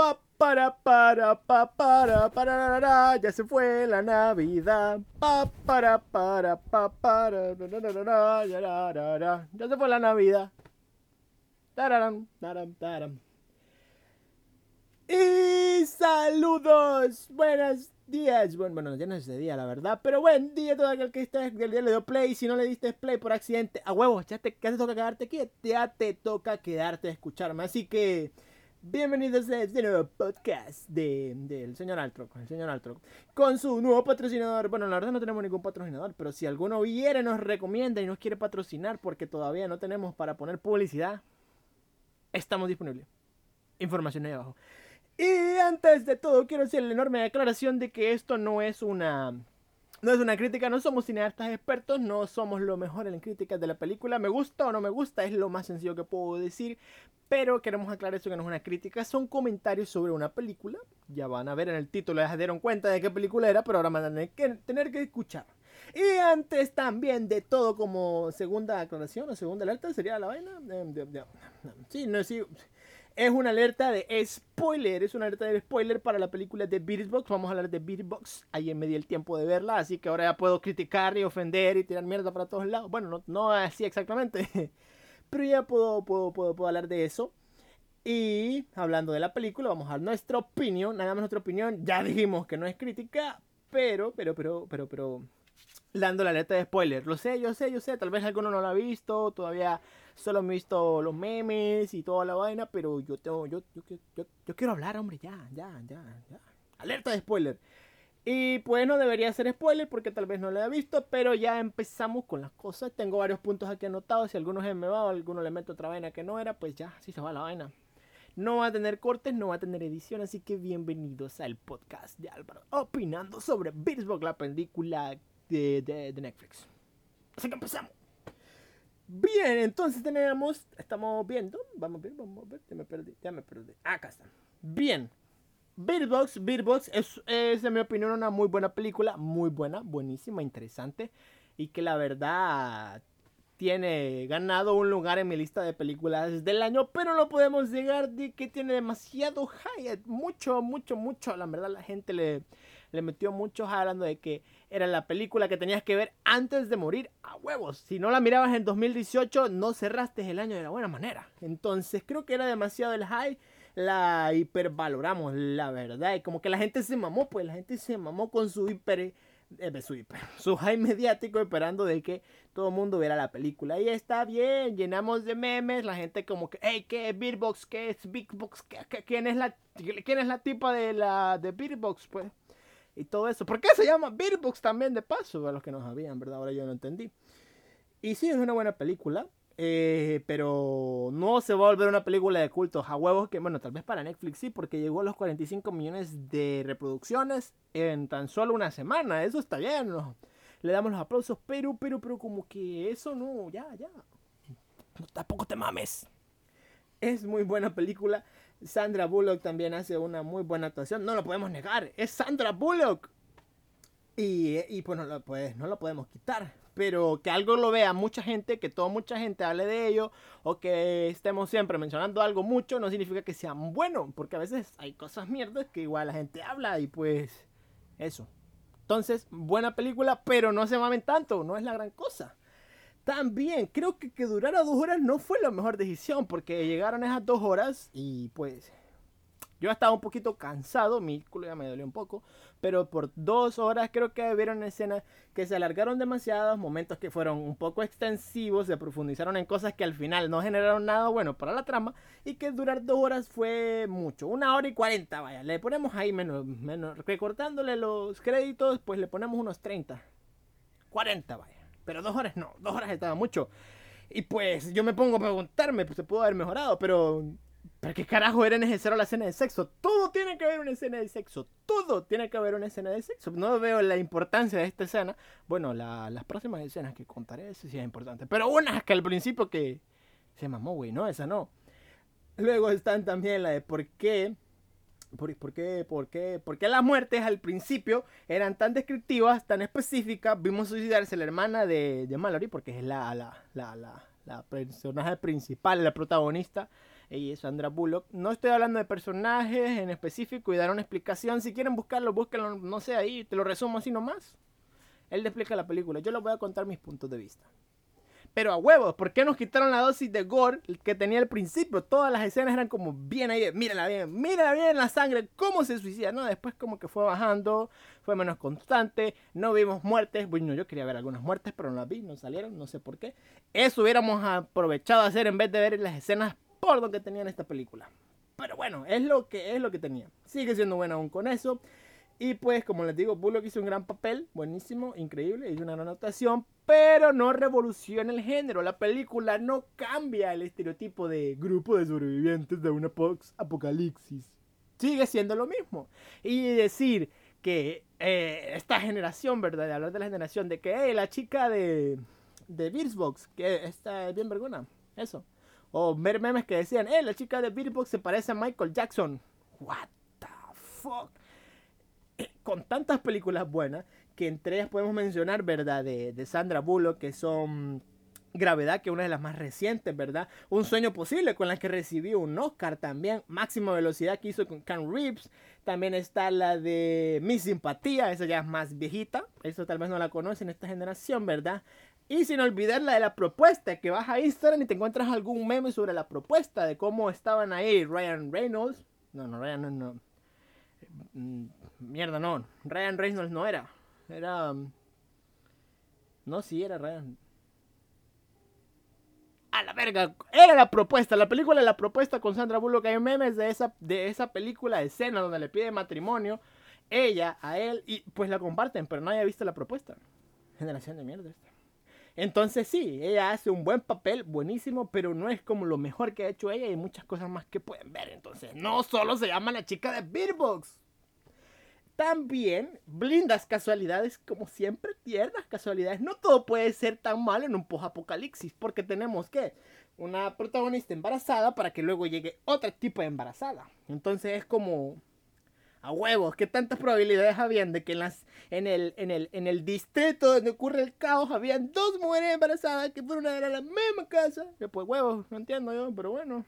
Pa para para pa para para ya se fue la Navidad. Pa para para pa para ya se fue la Navidad. Tararam, taram, taram. Y saludos, buenos días. Bueno, bueno, ya no es de día, la verdad. Pero buen día a todo aquel que esté el día le dio play. Si no le diste play por accidente, a huevos, ya te, ya te toca quedarte aquí. Ya te toca quedarte a escucharme. Así que Bienvenidos a este nuevo podcast del de, señor Altroc, el señor Altroc, con su nuevo patrocinador. Bueno, la verdad no tenemos ningún patrocinador, pero si alguno viene, nos recomienda y nos quiere patrocinar porque todavía no tenemos para poner publicidad, estamos disponibles. Información ahí abajo. Y antes de todo, quiero hacer la enorme declaración de que esto no es una no es una crítica, no somos cineastas expertos, no somos lo mejor en críticas de la película. Me gusta o no me gusta, es lo más sencillo que puedo decir. Pero queremos aclarar eso que no es una crítica, son comentarios sobre una película. Ya van a ver en el título, ya se dieron cuenta de qué película era, pero ahora van a tener que escuchar. Y antes también de todo, como segunda aclaración o segunda alerta, sería la vaina. Sí, no, sí es una alerta de spoiler, es una alerta de spoiler para la película de Beatbox. Vamos a hablar de Beatbox. Ayer me di el tiempo de verla, así que ahora ya puedo criticar y ofender y tirar mierda para todos lados. Bueno, no, no así exactamente, pero ya puedo, puedo, puedo, puedo hablar de eso. Y hablando de la película, vamos a nuestra opinión, nada más nuestra opinión. Ya dijimos que no es crítica, pero, pero, pero, pero, pero, dando la alerta de spoiler. Lo sé, yo sé, yo sé, tal vez alguno no lo ha visto, todavía solo me he visto los memes y toda la vaina, pero yo tengo, yo, yo, yo, yo quiero hablar, hombre, ya, ya, ya, ya. Alerta de spoiler. Y pues no debería ser spoiler porque tal vez no lo haya visto, pero ya empezamos con las cosas. Tengo varios puntos aquí anotados. Si alguno se me va o alguno le meto otra vaina que no era, pues ya, así se va la vaina. No va a tener cortes, no va a tener edición, así que bienvenidos al podcast de Álvaro opinando sobre Beatsbox, la película de, de, de Netflix. Así que empezamos. Bien, entonces tenemos, estamos viendo, vamos a ver, vamos a ver, ya me perdí, ya me perdí. Acá está. Bien. Beatbox, Beatbox es, es en mi opinión una muy buena película, muy buena, buenísima, interesante y que la verdad tiene ganado un lugar en mi lista de películas del año, pero no podemos llegar de que tiene demasiado hype, mucho, mucho, mucho, la verdad la gente le, le metió mucho hablando de que era la película que tenías que ver antes de morir a huevos. Si no la mirabas en 2018, no cerraste el año de la buena manera. Entonces creo que era demasiado el high. La hipervaloramos, la verdad. Y como que la gente se mamó, pues la gente se mamó con su hiper... Eh, su, su high mediático esperando de que todo el mundo viera la película. Y está bien, llenamos de memes, la gente como que, hey, ¿qué es Beatbox? ¿Qué es Big Box? quién, es la, ¿Quién es la tipa de la de Beatbox? Pues y todo eso. ¿Por qué se llama Beatbox también de paso? A los que no sabían, ¿verdad? Ahora yo no entendí. Y sí, es una buena película. Eh, pero no se va a volver una película de culto a huevos que, bueno, tal vez para Netflix sí, porque llegó a los 45 millones de reproducciones en tan solo una semana. Eso está bien, le damos los aplausos, pero, pero, pero como que eso no, ya, ya. tampoco te mames. Es muy buena película. Sandra Bullock también hace una muy buena actuación. No lo podemos negar. Es Sandra Bullock. Y, y pues, no lo, pues no lo podemos quitar. Pero que algo lo vea mucha gente, que toda mucha gente hable de ello, o que estemos siempre mencionando algo mucho, no significa que sea bueno. Porque a veces hay cosas mierdas que igual la gente habla y pues eso. Entonces, buena película, pero no se mamen tanto, no es la gran cosa. También creo que que durara dos horas no fue la mejor decisión porque llegaron esas dos horas y pues yo estaba un poquito cansado, mi culo ya me dolió un poco, pero por dos horas creo que vieron escenas que se alargaron demasiados, momentos que fueron un poco extensivos, se profundizaron en cosas que al final no generaron nada bueno para la trama y que durar dos horas fue mucho, una hora y cuarenta, vaya, le ponemos ahí menos, menos, recortándole los créditos, pues le ponemos unos 30, 40, vaya. Pero dos horas no, dos horas estaba mucho. Y pues yo me pongo a preguntarme, pues se pudo haber mejorado, pero... ¿Para qué carajo era necesario la escena de sexo? Todo tiene que haber una escena de sexo. Todo tiene que haber una escena de sexo. No veo la importancia de esta escena. Bueno, las próximas escenas que contaré, eso sí es importante. Pero una que al principio que se mamó, güey, ¿no? Esa no. Luego están también la de por qué ¿Por, qué, por, qué, ¿Por qué las muertes al principio eran tan descriptivas, tan específicas? Vimos suicidarse la hermana de, de Mallory, porque es la, la, la, la, la personaje principal, la protagonista. Es Sandra Bullock. No estoy hablando de personajes en específico y dar una explicación. Si quieren buscarlo, búsquenlo, no sé, ahí, te lo resumo así nomás. Él le explica la película. Yo les voy a contar mis puntos de vista. Pero a huevos, ¿por qué nos quitaron la dosis de gore que tenía al principio? Todas las escenas eran como bien ahí, mírala bien, mírala bien la sangre, cómo se suicida, ¿no? Después como que fue bajando, fue menos constante, no vimos muertes, bueno, yo quería ver algunas muertes, pero no las vi, no salieron, no sé por qué. Eso hubiéramos aprovechado a hacer en vez de ver las escenas por donde tenían esta película. Pero bueno, es lo que es lo que tenía. Sigue siendo buena aún con eso. Y pues, como les digo, Bullock hizo un gran papel, buenísimo, increíble, hizo una gran anotación, pero no revoluciona el género. La película no cambia el estereotipo de grupo de sobrevivientes de una apocalipsis. Sigue siendo lo mismo. Y decir que eh, esta generación, ¿verdad? De hablar de la generación, de que la chica de, de Beatsbox, que está bien vergona, eso. O ver memes que decían, eh, la chica de Beatsbox se parece a Michael Jackson. What the fuck? Con tantas películas buenas, que entre ellas podemos mencionar, ¿verdad? De, Sandra Bullock, que son Gravedad, que es una de las más recientes, ¿verdad? Un sueño posible, con la que recibió un Oscar también. Máxima velocidad que hizo con Can Reeves. También está la de Mi Simpatía, esa ya es más viejita. Eso tal vez no la conocen esta generación, ¿verdad? Y sin olvidar la de la propuesta, que vas a Instagram y te encuentras algún meme sobre la propuesta, de cómo estaban ahí Ryan Reynolds. No, no, Ryan no, no. Mm, Mierda, no. Ryan Reynolds no era. Era. Um, no, sí, era Ryan. A la verga. Era la propuesta. La película La propuesta con Sandra Bullock. Hay memes de esa, de esa película escena donde le pide matrimonio. Ella a él. Y pues la comparten, pero no haya visto la propuesta. Generación de mierda esta. Entonces sí, ella hace un buen papel, buenísimo, pero no es como lo mejor que ha hecho ella y muchas cosas más que pueden ver. Entonces, no solo se llama la chica de Beatbox. También blindas casualidades, como siempre, tiernas casualidades. No todo puede ser tan malo en un post-apocalipsis, porque tenemos que una protagonista embarazada para que luego llegue otro tipo de embarazada. Entonces es como a huevos, que tantas probabilidades habían de que en, el, distrito donde ocurre el caos habían dos mujeres embarazadas que fueron a la misma casa. Que pues huevos, no entiendo yo, pero bueno.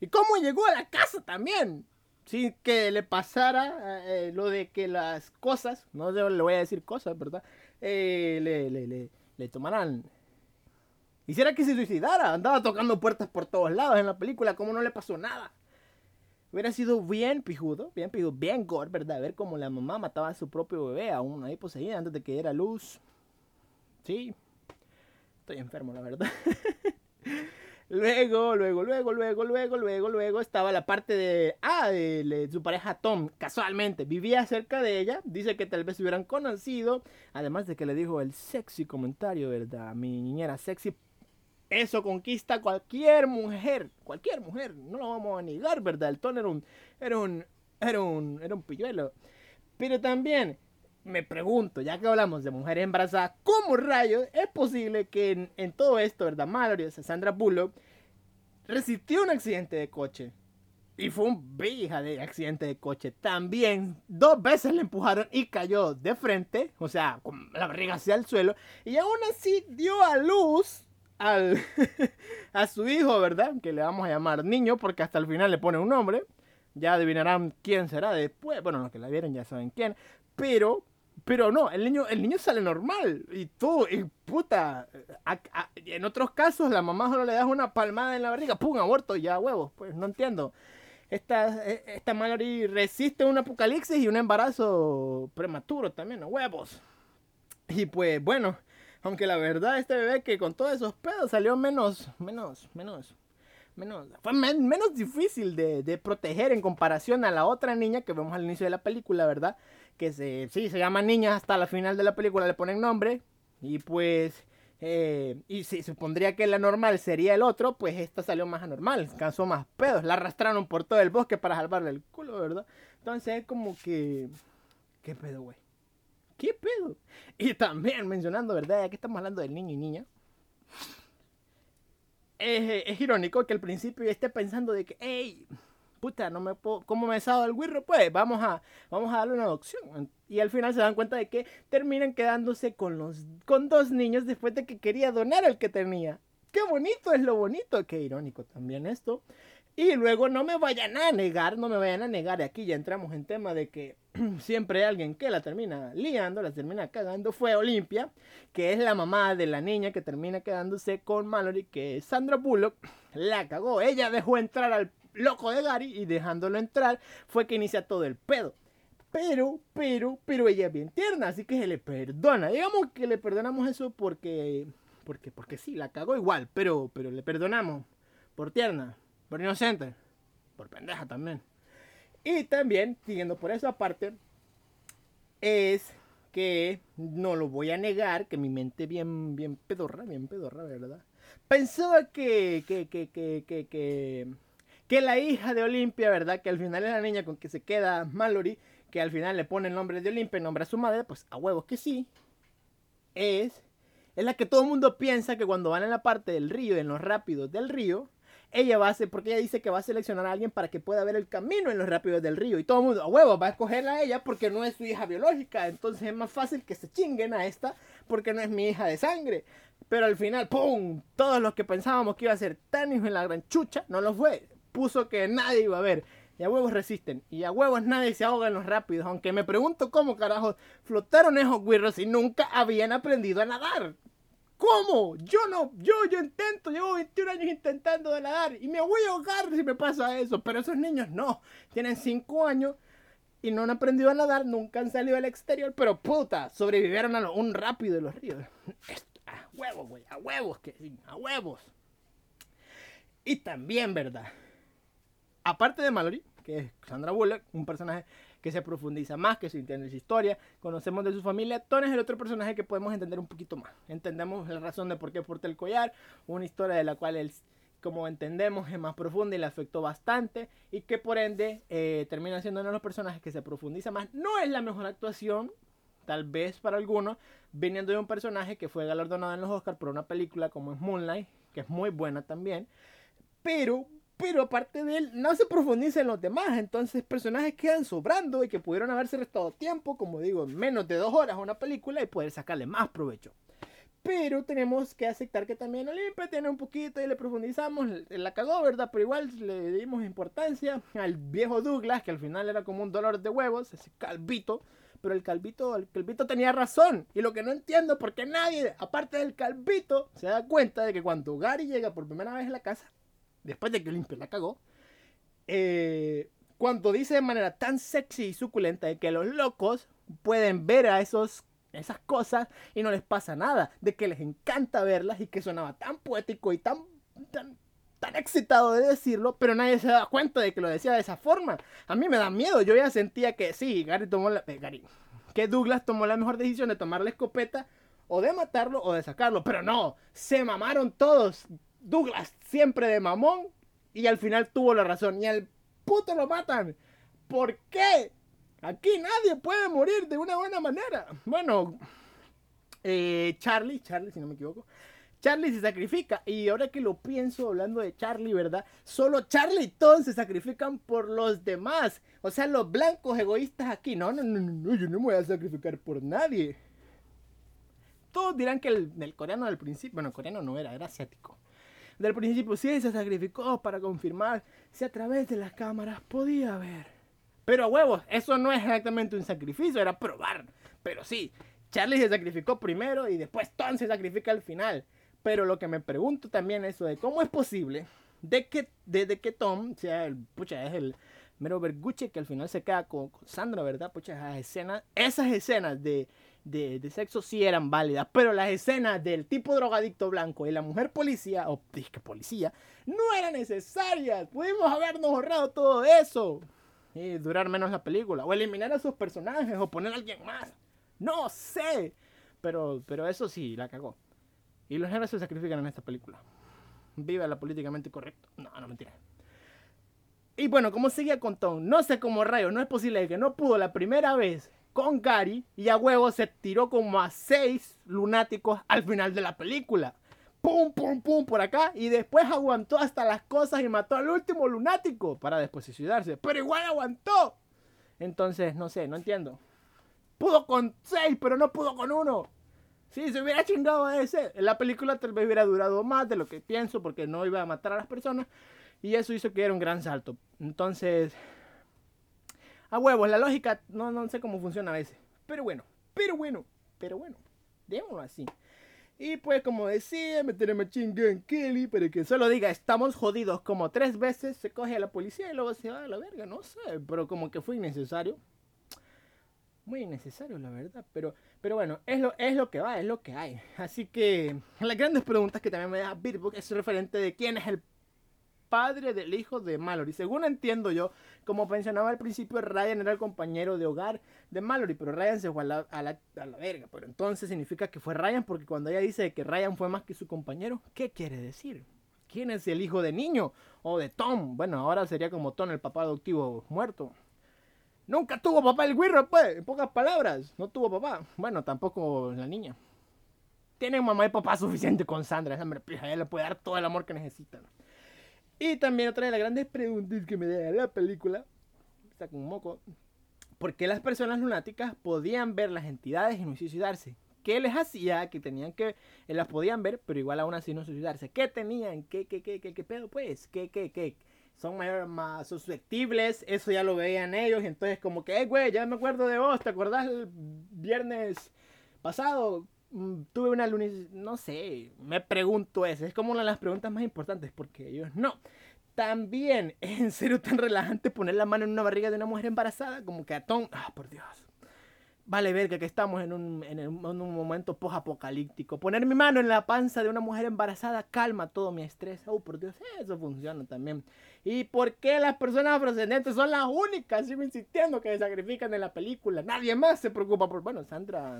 ¿Y cómo llegó a la casa también? sin que le pasara eh, lo de que las cosas, no le voy a decir cosas, ¿verdad? Eh, le, le, le, tomaran... Hiciera que se suicidara, andaba tocando puertas por todos lados en la película, como no le pasó nada. Hubiera sido bien pijudo, bien pijudo, bien gore, ¿verdad? Ver cómo la mamá mataba a su propio bebé, aún ahí poseída, antes de que diera luz. Sí, estoy enfermo, la verdad. Luego, luego, luego, luego, luego, luego, luego estaba la parte de, ah, de, su pareja Tom, casualmente, vivía cerca de ella, dice que tal vez se hubieran conocido, además de que le dijo el sexy comentario, ¿verdad? Mi niñera sexy, eso conquista cualquier mujer, cualquier mujer, no lo vamos a negar, ¿verdad? El Tom era un, era un, era un, era un pilluelo. Pero también, me pregunto, ya que hablamos de mujeres embarazadas, ¿cómo rayos es posible que en, todo esto, verdad, Mallory, o Sandra Bullock, resistió un accidente de coche? Y fue un vieja de accidente de coche. También dos veces le empujaron y cayó de frente, o sea, con la barriga hacia el suelo. Y aún así dio a luz al, a su hijo, ¿verdad? Que le vamos a llamar niño porque hasta el final le pone un nombre. Ya adivinarán quién será después. Bueno, los que la vieron ya saben quién. Pero pero no, el niño, el niño sale normal. Y tú, y puta. en otros casos, la mamá solo le das una palmada en la barriga, ¡pum! aborto, ya huevos. Pues no entiendo. Esta, esta Mallory resiste un apocalipsis y un embarazo prematuro también, huevos. Y pues bueno, aunque la verdad, este bebé que con todos esos pedos salió menos, menos, menos, menos, fue menos difícil de, proteger en comparación a la otra niña que vemos al inicio de la película, ¿verdad? que se, sí, se llama niña hasta la final de la película le ponen nombre. Y pues, eh, y si supondría que la normal sería el otro, pues esta salió más anormal, cansó más pedos, la arrastraron por todo el bosque para salvarle el culo, ¿verdad? Entonces es como que, ¿qué pedo, güey? ¿Qué pedo? Y también mencionando, ¿verdad? Ya que estamos hablando del niño y niña. Es, irónico que al principio esté pensando de que, hey, puta, no me puedo, ¿cómo me he el guirro? Pues vamos a, vamos a darle una adopción. Y al final se dan cuenta de que terminan quedándose con los, con dos niños después de que quería donar el que tenía. qué bonito es lo bonito, qué irónico también esto. Y luego no me vayan a negar, no me vayan a negar, aquí ya entramos en tema de que siempre hay alguien que la termina liando, la termina cagando, fue Olimpia, que es la mamá de la niña que termina quedándose con Mallory, que es Sandra Bullock, la cagó, ella dejó entrar al loco de Gary y dejándolo entrar fue que inicia todo el pedo. Pero, pero, pero ella es bien tierna, así que se le perdona. Digamos que le perdonamos eso porque, porque, porque sí, la cagó igual, pero, pero le perdonamos por tierna, por inocente, por pendeja también. Y también, siguiendo por esa parte, es que no lo voy a negar, que mi mente bien, bien pedorra, bien pedorra, ¿verdad? Pensaba que, que, que, que, que, que, que la hija de Olimpia, ¿verdad? Que al final es la niña con que se queda Mallory, que al final le pone el nombre de Olimpia, nombre a su madre, pues a huevos que sí, es, es la que todo el mundo piensa que cuando van en la parte del río, en los rápidos del río, ella va a hacer, porque ella dice que va a seleccionar a alguien para que pueda ver el camino en los rápidos del río. Y todo el mundo, a huevos, va a escogerla a ella porque no es su hija biológica. Entonces es más fácil que se chinguen a esta porque no es mi hija de sangre. Pero al final, ¡pum! Todos los que pensábamos que iba a ser tan hijo en la gran chucha, no lo fue. Puso que nadie iba a ver. Y a huevos resisten. Y a huevos nadie se ahoga en los rápidos. Aunque me pregunto cómo carajos flotaron esos guirros y nunca habían aprendido a nadar. ¿Cómo? Yo no, yo, yo intento, llevo 21 años intentando nadar y me voy a ahogar si me pasa eso. Pero esos niños no. Tienen 5 años y no han aprendido a nadar, nunca han salido al exterior, pero puta, sobrevivieron a un rápido de los ríos. A huevos, güey, a huevos, que a huevos. Y también, ¿verdad? Aparte de Mallory, que es Sandra Bullock, un personaje que se profundiza más, que se entiende su historia, conocemos de su familia. Tony es el otro personaje que podemos entender un poquito más. Entendemos la razón de por qué porta el collar, una historia de la cual él, como entendemos, es más profunda y le afectó bastante, y que por ende eh, termina siendo uno de los personajes que se profundiza más. No es la mejor actuación, tal vez para algunos, viniendo de un personaje que fue galardonado en los Oscars por una película como es Moonlight, que es muy buena también. Pero pero aparte de él, no se profundiza en los demás. Entonces, personajes quedan sobrando y que pudieron haberse restado tiempo, como digo, menos de dos horas a una película y poder sacarle más provecho. Pero tenemos que aceptar que también Olimpia tiene un poquito y le profundizamos. La cagó, ¿verdad? Pero igual le dimos importancia al viejo Douglas, que al final era como un dolor de huevos, ese calvito. Pero el calvito, el calvito tenía razón. Y lo que no entiendo, porque nadie, aparte del calvito, se da cuenta de que cuando Gary llega por primera vez a la casa, después de que Olimpia la cagó, eh, cuando dice de manera tan sexy y suculenta de que los locos pueden ver a esos esas cosas y no les pasa nada, de que les encanta verlas y que sonaba tan poético y tan, tan, tan excitado de decirlo, pero nadie se da cuenta de que lo decía de esa forma. A mí me da miedo, yo ya sentía que sí, Gary tomó la... Eh, Gary, que Douglas tomó la mejor decisión de tomar la escopeta o de matarlo o de sacarlo, pero no, se mamaron todos. Douglas siempre de mamón y al final tuvo la razón y al puto lo matan. ¿Por qué? Aquí nadie puede morir de una buena manera. Bueno, eh, Charlie, Charlie si no me equivoco, Charlie se sacrifica. Y ahora que lo pienso hablando de Charlie, ¿verdad? Solo Charlie y Tom se sacrifican por los demás. O sea, los blancos egoístas aquí. No, no, no, no, yo no me voy a sacrificar por nadie. Todos dirán que el, el coreano del principio, bueno, el coreano no era, era asiático del principio sí se sacrificó para confirmar si a través de las cámaras podía ver. Pero huevos, eso no es exactamente un sacrificio, era probar. Pero sí, Charlie se sacrificó primero y después Tom se sacrifica al final. Pero lo que me pregunto también es eso de cómo es posible de que, desde que Tom sea el, pucha, es el mero Berguche que al final se queda con, con Sandra, ¿verdad? Pucha, esas escenas, esas escenas de de, sexo sí eran válidas, pero las escenas del tipo drogadicto blanco y la mujer policía, o disque policía, no eran necesarias. Pudimos habernos ahorrado todo eso y durar menos la película, o eliminar a sus personajes, o poner a alguien más. No sé, pero, pero eso sí, la cagó. Y los héroes se sacrifican en esta película. Viva la políticamente correcto. No, no mentira. Y bueno, como seguía con Tom, no sé cómo rayo, no es posible que no pudo la primera vez con Gary y a huevo se tiró como a seis lunáticos al final de la película. Pum, pum, pum por acá y después aguantó hasta las cosas y mató al último lunático para después suicidarse. Pero igual aguantó. Entonces, no sé, no entiendo. Pudo con seis, pero no pudo con uno. Si se hubiera chingado a ese, la película tal vez hubiera durado más de lo que pienso porque no iba a matar a las personas. Y eso hizo que era un gran salto. Entonces, a huevos, la lógica no, no sé cómo funciona a veces. Pero bueno, pero bueno, pero bueno. Démoslo así. Y pues como decía, meter a Gun Kelly para que solo diga estamos jodidos como tres veces, se coge a la policía y luego se va a la verga, no sé, pero como que fue innecesario. Muy innecesario, la verdad, pero, pero bueno, es lo, es lo que va, es lo que hay. Así que las grandes preguntas que también me da Bitbook es referente de quién es el padre del hijo de Mallory. Según entiendo yo, como mencionaba al principio, Ryan era el compañero de hogar de Mallory, pero Ryan se fue a la, a verga. Pero entonces significa que fue Ryan, porque cuando ella dice que Ryan fue más que su compañero, ¿qué quiere decir? ¿Quién es el hijo de niño? O de Tom. Bueno, ahora sería como Tom, el papá adoptivo muerto. Nunca tuvo papá el Wirro, pues, en pocas palabras. No tuvo papá. Bueno, tampoco la niña. Tiene mamá y papá suficiente con Sandra. Esa ella le puede dar todo el amor que necesita. Y también otra de las grandes preguntas que me da la película, está con un moco, ¿por qué las personas lunáticas podían ver las entidades y no suicidarse? ¿Qué les hacía que tenían que, eh, las podían ver, pero igual aún así no suicidarse? ¿Qué tenían? ¿Qué, qué, qué, qué, qué pedo pues? ¿Qué, qué, qué? Son mayor, más susceptibles, eso ya lo veían ellos, entonces como que, eh, güey, ya me acuerdo de vos, ¿te acordás el viernes pasado? Mm, tuve una lunes, no sé, me pregunto eso, es como una de las preguntas más importantes porque ellos no. También, ¿es en serio tan relajante poner la mano en una barriga de una mujer embarazada? Como que a Tom, ah, por Dios. Vale ver que estamos en un, en, un momento post-apocalíptico. Poner mi mano en la panza de una mujer embarazada calma todo mi estrés. Oh, por Dios, eso funciona también. ¿Y por qué las personas afrodescendientes son las únicas, sigo insistiendo, que se sacrifican en la película? Nadie más se preocupa por... Bueno, Sandra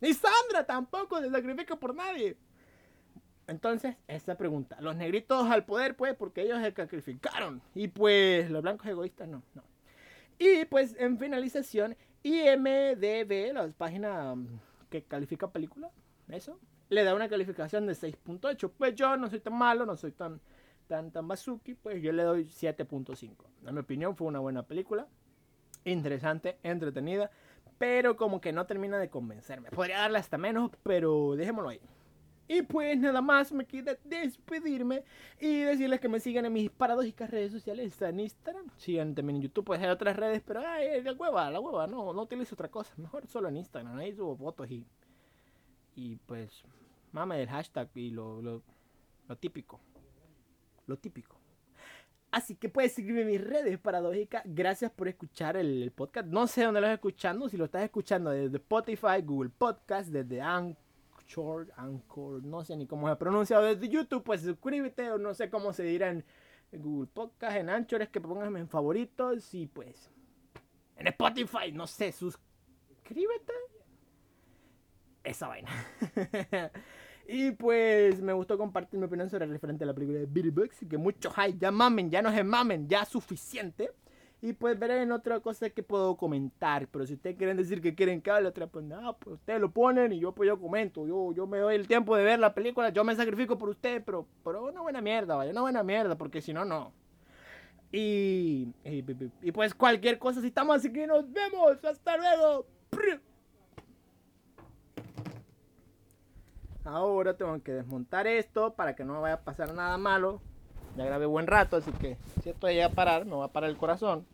ni Sandra tampoco se sacrifica por nadie. Entonces, esta pregunta. Los negritos al poder, pues, porque ellos se sacrificaron. Y pues, los blancos egoístas, no, no. Y pues, en finalización, IMDB, la página mm, que califica película, eso, le da una calificación de 6.8. Pues yo no soy tan malo, no soy tan, tan, tan bazuki, pues yo le doy 7.5. En mi opinión, fue una buena película. Interesante, entretenida pero como que no termina de convencerme. Podría darle hasta menos, pero dejémoslo ahí. Y pues nada más me queda despedirme y decirles que me sigan en mis paradójicas redes sociales. Está en Instagram, sigan también en YouTube, pues hay otras redes, pero ay, la hueva, la hueva, no, no utilizo otra cosa. Mejor solo en Instagram, ahí subo fotos y. Y pues, mame el hashtag y lo, lo, lo típico. Lo típico. Así que puedes seguirme en mis redes paradójicas. Gracias por escuchar el, podcast. No sé dónde lo estás escuchando. Si lo estás escuchando desde Spotify, Google Podcast, desde Anchor, Anchor, no sé ni cómo se pronuncia. Desde YouTube, pues suscríbete o no sé cómo se dirá en Google Podcast, en Anchor, es que pongas en favoritos y pues en Spotify, no sé, suscríbete. Esa vaina. Y pues me gustó compartir mi opinión sobre el referente a la película de Billy Bugs. Que muchos hay, ya mamen, ya no se mamen, ya suficiente. Y pues veré en otra cosa que puedo comentar. Pero si ustedes quieren decir que quieren que hable otra, pues nada, pues ustedes lo ponen y yo pues yo comento. Yo, yo me doy el tiempo de ver la película, yo me sacrifico por ustedes, pero, pero una buena mierda, vaya, una buena mierda, porque si no, no. Y, y, y, pues cualquier cosa, si estamos así que nos vemos. Hasta luego. Ahora tengo que desmontar esto para que no vaya a pasar nada malo. Ya grabé buen rato, así que si esto llega a parar, me va a parar el corazón.